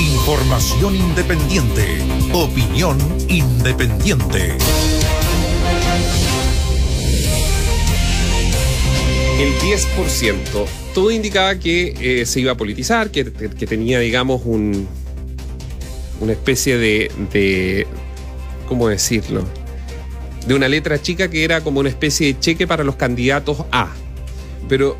Información independiente. Opinión independiente. El 10%. Todo indicaba que eh, se iba a politizar, que, que tenía, digamos, un, una especie de, de. ¿Cómo decirlo? De una letra chica que era como una especie de cheque para los candidatos A. Pero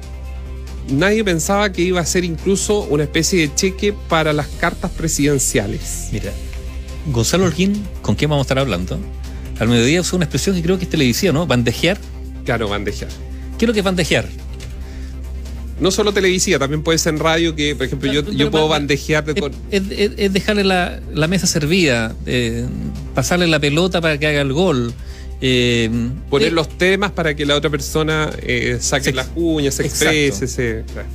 nadie pensaba que iba a ser incluso una especie de cheque para las cartas presidenciales. Mira, Gonzalo Holguín, ¿con quién vamos a estar hablando? Al mediodía usó una expresión que creo que es televisiva, ¿no? Bandejear. Claro, bandejear. ¿Qué es lo que es bandejear? No solo televisiva, también puede ser en radio, que por ejemplo yo, yo puedo bandejear de con... es, es, es, dejarle la, la mesa servida, eh, pasarle la pelota para que haga el gol. Eh, Poner eh, los temas para que la otra persona eh, saque se, las uñas, se exprese. Se, claro.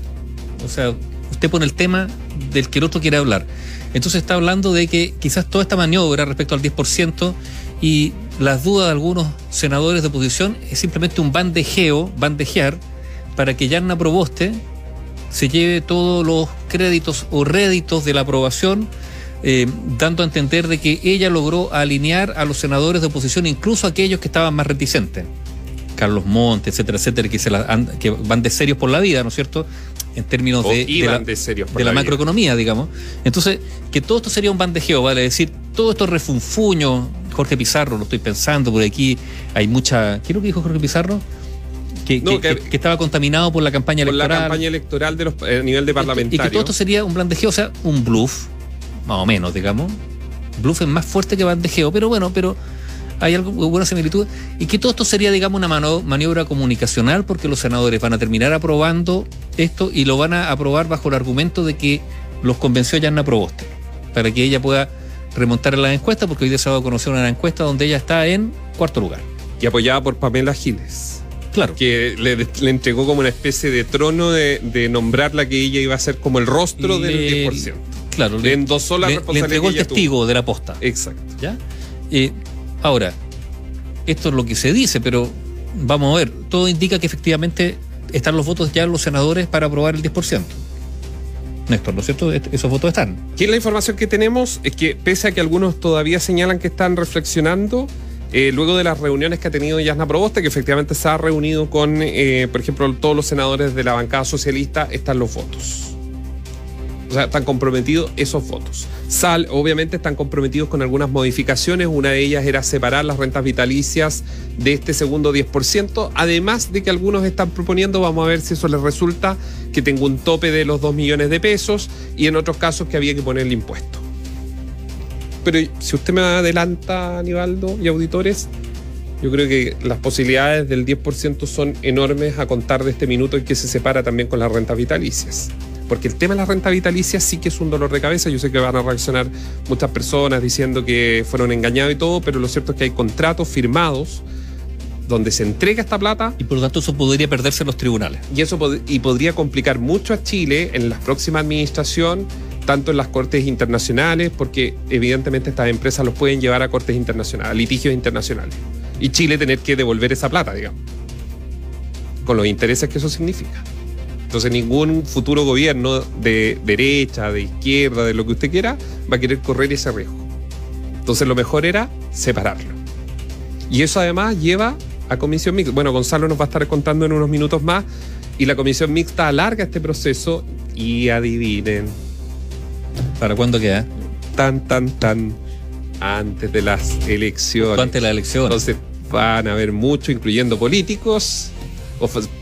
O sea, usted pone el tema del que el otro quiere hablar. Entonces está hablando de que quizás toda esta maniobra respecto al 10% y las dudas de algunos senadores de oposición es simplemente un bandejeo, bandejear, para que Yarna Proboste se lleve todos los créditos o réditos de la aprobación eh, dando a entender de que ella logró alinear a los senadores de oposición, incluso aquellos que estaban más reticentes. Carlos Montes, etcétera, etcétera, que, se la, que van de serios por la vida, ¿no es cierto? En términos de, de, la, de, de la, la macroeconomía, digamos. Entonces, que todo esto sería un bandejeo, ¿vale? Es decir, todo esto refunfuño, Jorge Pizarro, lo estoy pensando, por aquí hay mucha. ¿Qué es lo que dijo Jorge Pizarro? Que, no, que, que, que, estaba contaminado por la campaña por electoral. la campaña electoral de los, a nivel de parlamentario. Y que todo esto sería un bandejeo, o sea, un bluff, más o menos, digamos. Bluff es más fuerte que bandejeo, pero bueno, pero hay algo buena similitud. Y que todo esto sería, digamos, una mano, maniobra comunicacional, porque los senadores van a terminar aprobando esto y lo van a aprobar bajo el argumento de que los convenció Yanna Proboste, para que ella pueda remontar en la encuesta, porque hoy día se va a conocer una encuesta donde ella está en cuarto lugar. Y apoyada por Pamela Giles. Claro. Que le, le, entregó como una especie de trono de, de, nombrarla que ella iba a ser como el rostro le, del 10%. Claro, le endosó la le, le entregó el testigo tuvo. de la posta. Exacto. ¿Ya? Eh, ahora, esto es lo que se dice, pero vamos a ver, todo indica que efectivamente están los votos ya en los senadores para aprobar el 10%. Néstor, ¿no es cierto? Esos votos están. Aquí la información que tenemos es que pese a que algunos todavía señalan que están reflexionando, eh, luego de las reuniones que ha tenido Yasna Proboste, que efectivamente se ha reunido con, eh, por ejemplo, todos los senadores de la bancada socialista, están los votos. O sea, están comprometidos esos votos. Sal, obviamente están comprometidos con algunas modificaciones. Una de ellas era separar las rentas vitalicias de este segundo 10%. Además de que algunos están proponiendo, vamos a ver si eso les resulta, que tenga un tope de los 2 millones de pesos y en otros casos que había que ponerle impuesto. Pero si usted me adelanta, Aníbaldo y auditores, yo creo que las posibilidades del 10% son enormes a contar de este minuto en que se separa también con las rentas vitalicias. Porque el tema de la renta vitalicia sí que es un dolor de cabeza. Yo sé que van a reaccionar muchas personas diciendo que fueron engañados y todo, pero lo cierto es que hay contratos firmados donde se entrega esta plata. Y por lo tanto eso podría perderse en los tribunales. Y eso pod y podría complicar mucho a Chile en la próxima administración, tanto en las cortes internacionales, porque evidentemente estas empresas los pueden llevar a cortes internacionales, a litigios internacionales. Y Chile tener que devolver esa plata, digamos. Con los intereses que eso significa. Entonces ningún futuro gobierno de derecha, de izquierda, de lo que usted quiera, va a querer correr ese riesgo. Entonces lo mejor era separarlo. Y eso además lleva a comisión mixta. Bueno, Gonzalo nos va a estar contando en unos minutos más. Y la comisión mixta alarga este proceso y adivinen. ¿Para cuándo queda? Tan, tan, tan antes de las elecciones. Antes de las elecciones. Entonces van a haber mucho, incluyendo políticos,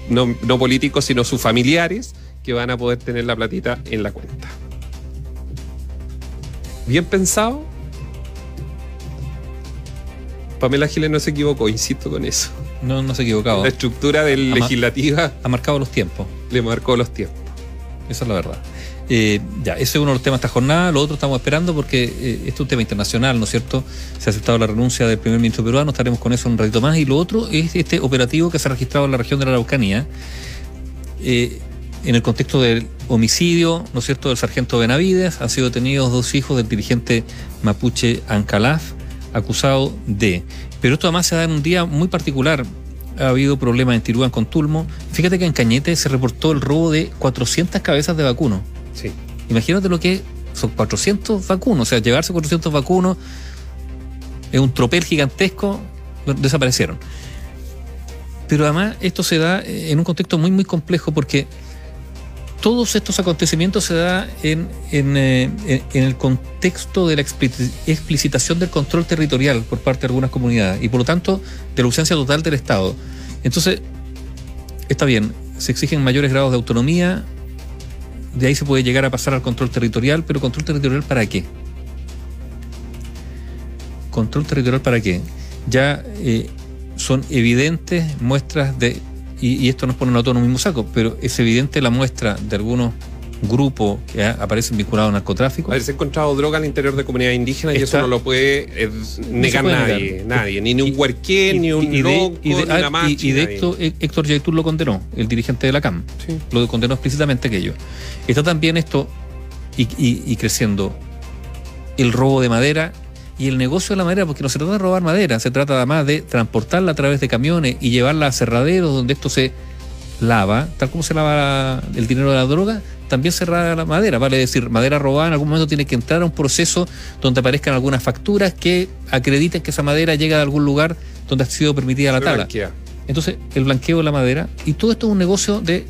no, no políticos, sino sus familiares, que van a poder tener la platita en la cuenta. Bien pensado. Pamela Giles no se equivocó, insisto con eso. No, no se ha equivocado. La estructura del ha, legislativa. Ha marcado los tiempos. Le marcó los tiempos. Esa es la verdad. Eh, ya, ese es uno de los temas de esta jornada. Lo otro estamos esperando porque eh, este es un tema internacional, ¿no es cierto? Se ha aceptado la renuncia del primer ministro peruano, estaremos con eso un ratito más. Y lo otro es este operativo que se ha registrado en la región de la Araucanía, eh, en el contexto del homicidio, ¿no es cierto?, del sargento Benavides. Han sido detenidos dos hijos del dirigente mapuche Ancalaf, acusado de. Pero esto además se da en un día muy particular. Ha habido problemas en Tirúan con Tulmo. Fíjate que en Cañete se reportó el robo de 400 cabezas de vacuno. Sí. Imagínate lo que son 400 vacunos, o sea, llevarse 400 vacunos es un tropel gigantesco, desaparecieron. Pero además esto se da en un contexto muy, muy complejo porque todos estos acontecimientos se dan en, eh, en, el contexto de la explicitación del control territorial por parte de algunas comunidades y por lo tanto de la ausencia total del Estado. Entonces, está bien, se exigen mayores grados de autonomía, de ahí se puede llegar a pasar al control territorial, pero control territorial para qué? Control territorial para qué? Ya eh, son evidentes muestras de y, esto nos pone a todos en un mismo saco, pero es evidente la muestra de algunos grupos que aparecen vinculados al narcotráfico. Haberse encontrado droga al interior de comunidades indígenas y eso no lo puede eh, negar nadie, nadie, ni, un huerquén, ni un loco, y de, ni y, de esto Héctor Yaitur lo condenó, el dirigente de la CAM, lo condenó explícitamente aquello. Está también esto y creciendo el robo de madera y el negocio de la madera, porque no se trata de robar madera, se trata además de transportarla a través de camiones y llevarla a cerraderos donde esto se lava, tal como se lava el dinero de la droga, también lava la madera, vale decir, madera robada en algún momento tiene que entrar a un proceso donde aparezcan algunas facturas que acrediten que esa madera llega de algún lugar donde ha sido permitida la tala. Entonces, el blanqueo de la madera, y todo esto es un negocio de,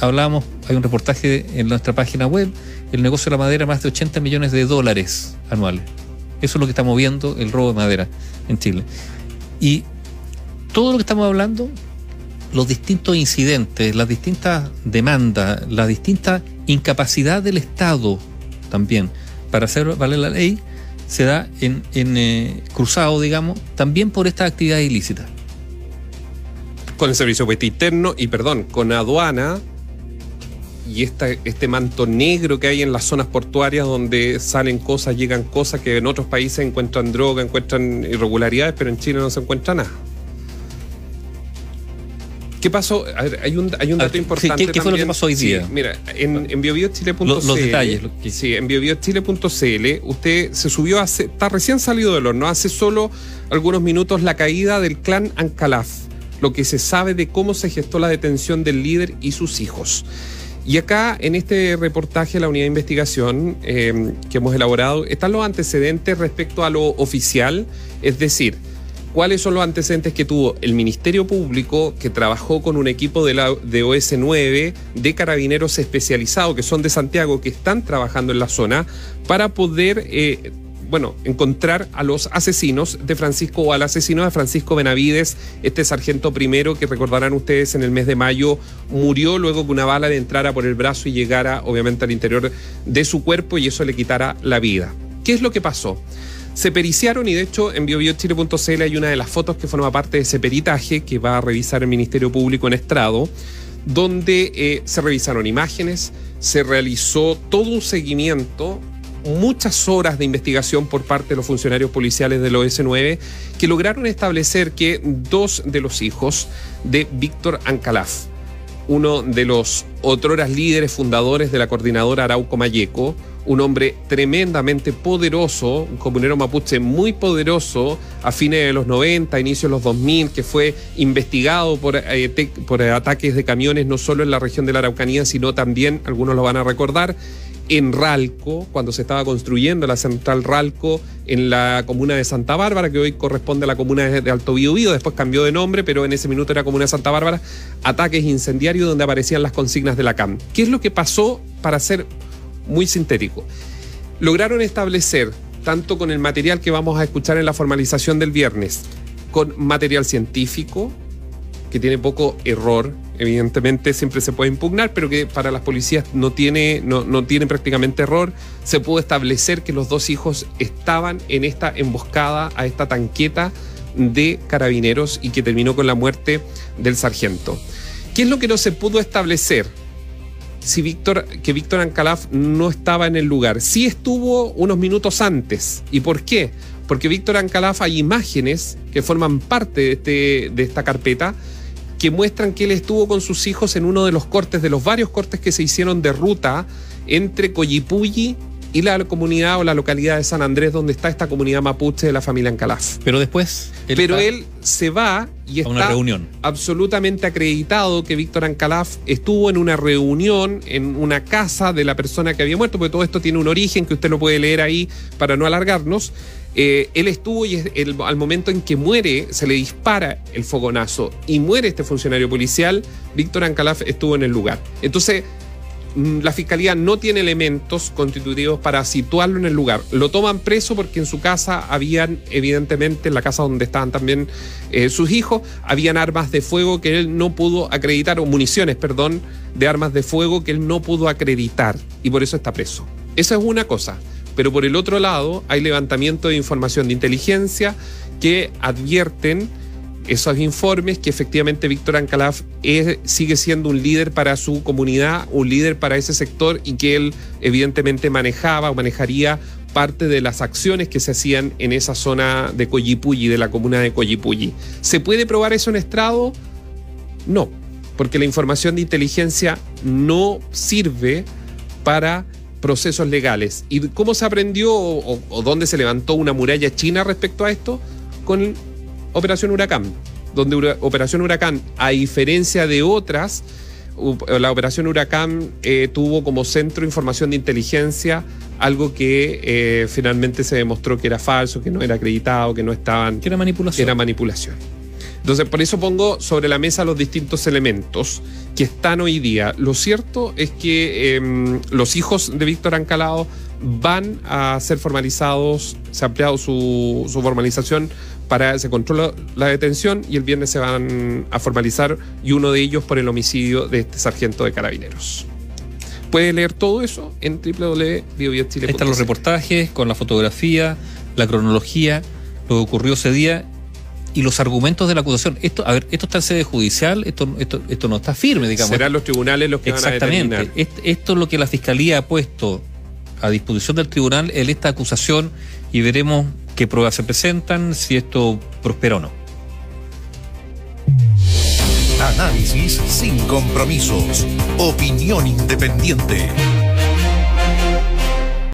hablábamos, hay un reportaje en nuestra página web, el negocio de la madera más de 80 millones de dólares anuales. Eso es lo que está moviendo el robo de madera en Chile. Y todo lo que estamos hablando, los distintos incidentes, las distintas demandas, la distinta incapacidad del Estado también para hacer valer la ley, se da en, eh, cruzado, digamos, también por esta actividad ilícita. Con el servicio interno y, perdón, con aduana y este manto negro que hay en las zonas portuarias donde salen cosas, llegan cosas que en otros países encuentran droga, encuentran irregularidades, pero en Chile no se encuentra nada. ¿Qué pasó? hay un, hay un dato importante. ¿Qué, fue lo que pasó hoy día? mira, en, en biobiochile.cl. Los, detalles. Sí, en biobiochile.cl, usted se subió hace. Está recién salido del horno, hace solo algunos minutos la caída del clan Ancalaf, lo que se sabe de cómo se gestó la detención del líder y sus hijos. Y acá, en este reportaje de la unidad de investigación eh, que hemos elaborado, están los antecedentes respecto a lo oficial, es decir, cuáles son los antecedentes que tuvo el Ministerio Público, que trabajó con un equipo de, de OS9 de carabineros especializados, que son de Santiago, que están trabajando en la zona, para poder eh, bueno, encontrar a los asesinos de Francisco o al asesino de Francisco Benavides, este sargento primero que recordarán ustedes en el mes de mayo murió luego que una bala le entrara por el brazo y llegara obviamente al interior de su cuerpo y eso le quitara la vida. ¿Qué es lo que pasó? Se periciaron y de hecho en biobiochile.cl hay una de las fotos que forma parte de ese peritaje que va a revisar el Ministerio Público en Estrado, donde eh, se revisaron imágenes, se realizó todo un seguimiento muchas horas de investigación por parte de los funcionarios policiales del OS9 que lograron establecer que dos de los hijos de Víctor Ancalaf, uno de los otroras líderes fundadores de la coordinadora Arauco Mayeco, un hombre tremendamente poderoso, un comunero mapuche muy poderoso a fines de los 90, inicios de los 2000, que fue investigado por, eh, por ataques de camiones no solo en la región de la Araucanía, sino también, algunos lo van a recordar, en Ralco, cuando se estaba construyendo la central Ralco en la comuna de Santa Bárbara, que hoy corresponde a la comuna de Alto Biobío, después cambió de nombre, pero en ese minuto era comuna de Santa Bárbara, ataques incendiarios donde aparecían las consignas de la CAM. ¿Qué es lo que pasó para ser muy sintético? Lograron establecer, tanto con el material que vamos a escuchar en la formalización del viernes, con material científico, que tiene poco error, evidentemente siempre se puede impugnar, pero que para las policías no tiene, no, no tiene prácticamente error. Se pudo establecer que los dos hijos estaban en esta emboscada a esta tanqueta de carabineros y que terminó con la muerte del sargento. ¿Qué es lo que no se pudo establecer? Si Víctor, que Víctor Ancalaf no estaba en el lugar. Sí estuvo unos minutos antes. ¿Y por qué? Porque Víctor Ancalaf hay imágenes que forman parte de, este, de esta carpeta que muestran que él estuvo con sus hijos en uno de los cortes, de los varios cortes que se hicieron de ruta entre Coyipulli y la comunidad o la localidad de San Andrés, donde está esta comunidad mapuche de la familia Ancalaf. Pero después. Pero él se va y a una está reunión. absolutamente acreditado que Víctor Ancalaf estuvo en una reunión en una casa de la persona que había muerto, porque todo esto tiene un origen que usted lo puede leer ahí para no alargarnos. Eh, él estuvo y al momento en que muere, se le dispara el fogonazo y muere este funcionario policial, Víctor Ancalaf estuvo en el lugar. Entonces, la fiscalía no tiene elementos constitutivos para situarlo en el lugar. Lo toman preso porque en su casa habían, evidentemente, en la casa donde estaban también eh, sus hijos, habían armas de fuego que él no pudo acreditar, o municiones, perdón, de armas de fuego que él no pudo acreditar y por eso está preso. Esa es una cosa. Pero por el otro lado, hay levantamiento de información de inteligencia que advierten esos informes que efectivamente Víctor Ancalaf sigue siendo un líder para su comunidad, un líder para ese sector y que él evidentemente manejaba o manejaría parte de las acciones que se hacían en esa zona de Coyipulli, de la comuna de Coyipulli. ¿Se puede probar eso en estrado? No, porque la información de inteligencia no sirve para procesos legales. ¿Y cómo se aprendió o, dónde se levantó una muralla china respecto a esto? Con Operación Huracán, donde Operación Huracán, a diferencia de otras, la Operación Huracán eh, tuvo como centro información de inteligencia algo que eh, finalmente se demostró que era falso, que no era acreditado, que no estaban... Que era manipulación. Que era manipulación. Entonces, por eso pongo sobre la mesa los distintos elementos que están hoy día. Lo cierto es que em, los hijos de Víctor Ancalado van a ser formalizados, se ha ampliado su, formalización para se controla la detención y el viernes se van a formalizar y uno de ellos por el homicidio de este sargento de carabineros. Puede leer todo eso en www.biobiachile.com. Están los reportajes con la fotografía, la cronología, lo que ocurrió ese día y los argumentos de la acusación. Esto, a ver, esto está en sede judicial, esto, esto, esto no está firme, digamos. Serán los tribunales los que van a determinar. Esto es lo que la fiscalía ha puesto a disposición del tribunal en esta acusación y veremos qué pruebas se presentan, si esto prospera o no. Análisis sin compromisos. Opinión independiente.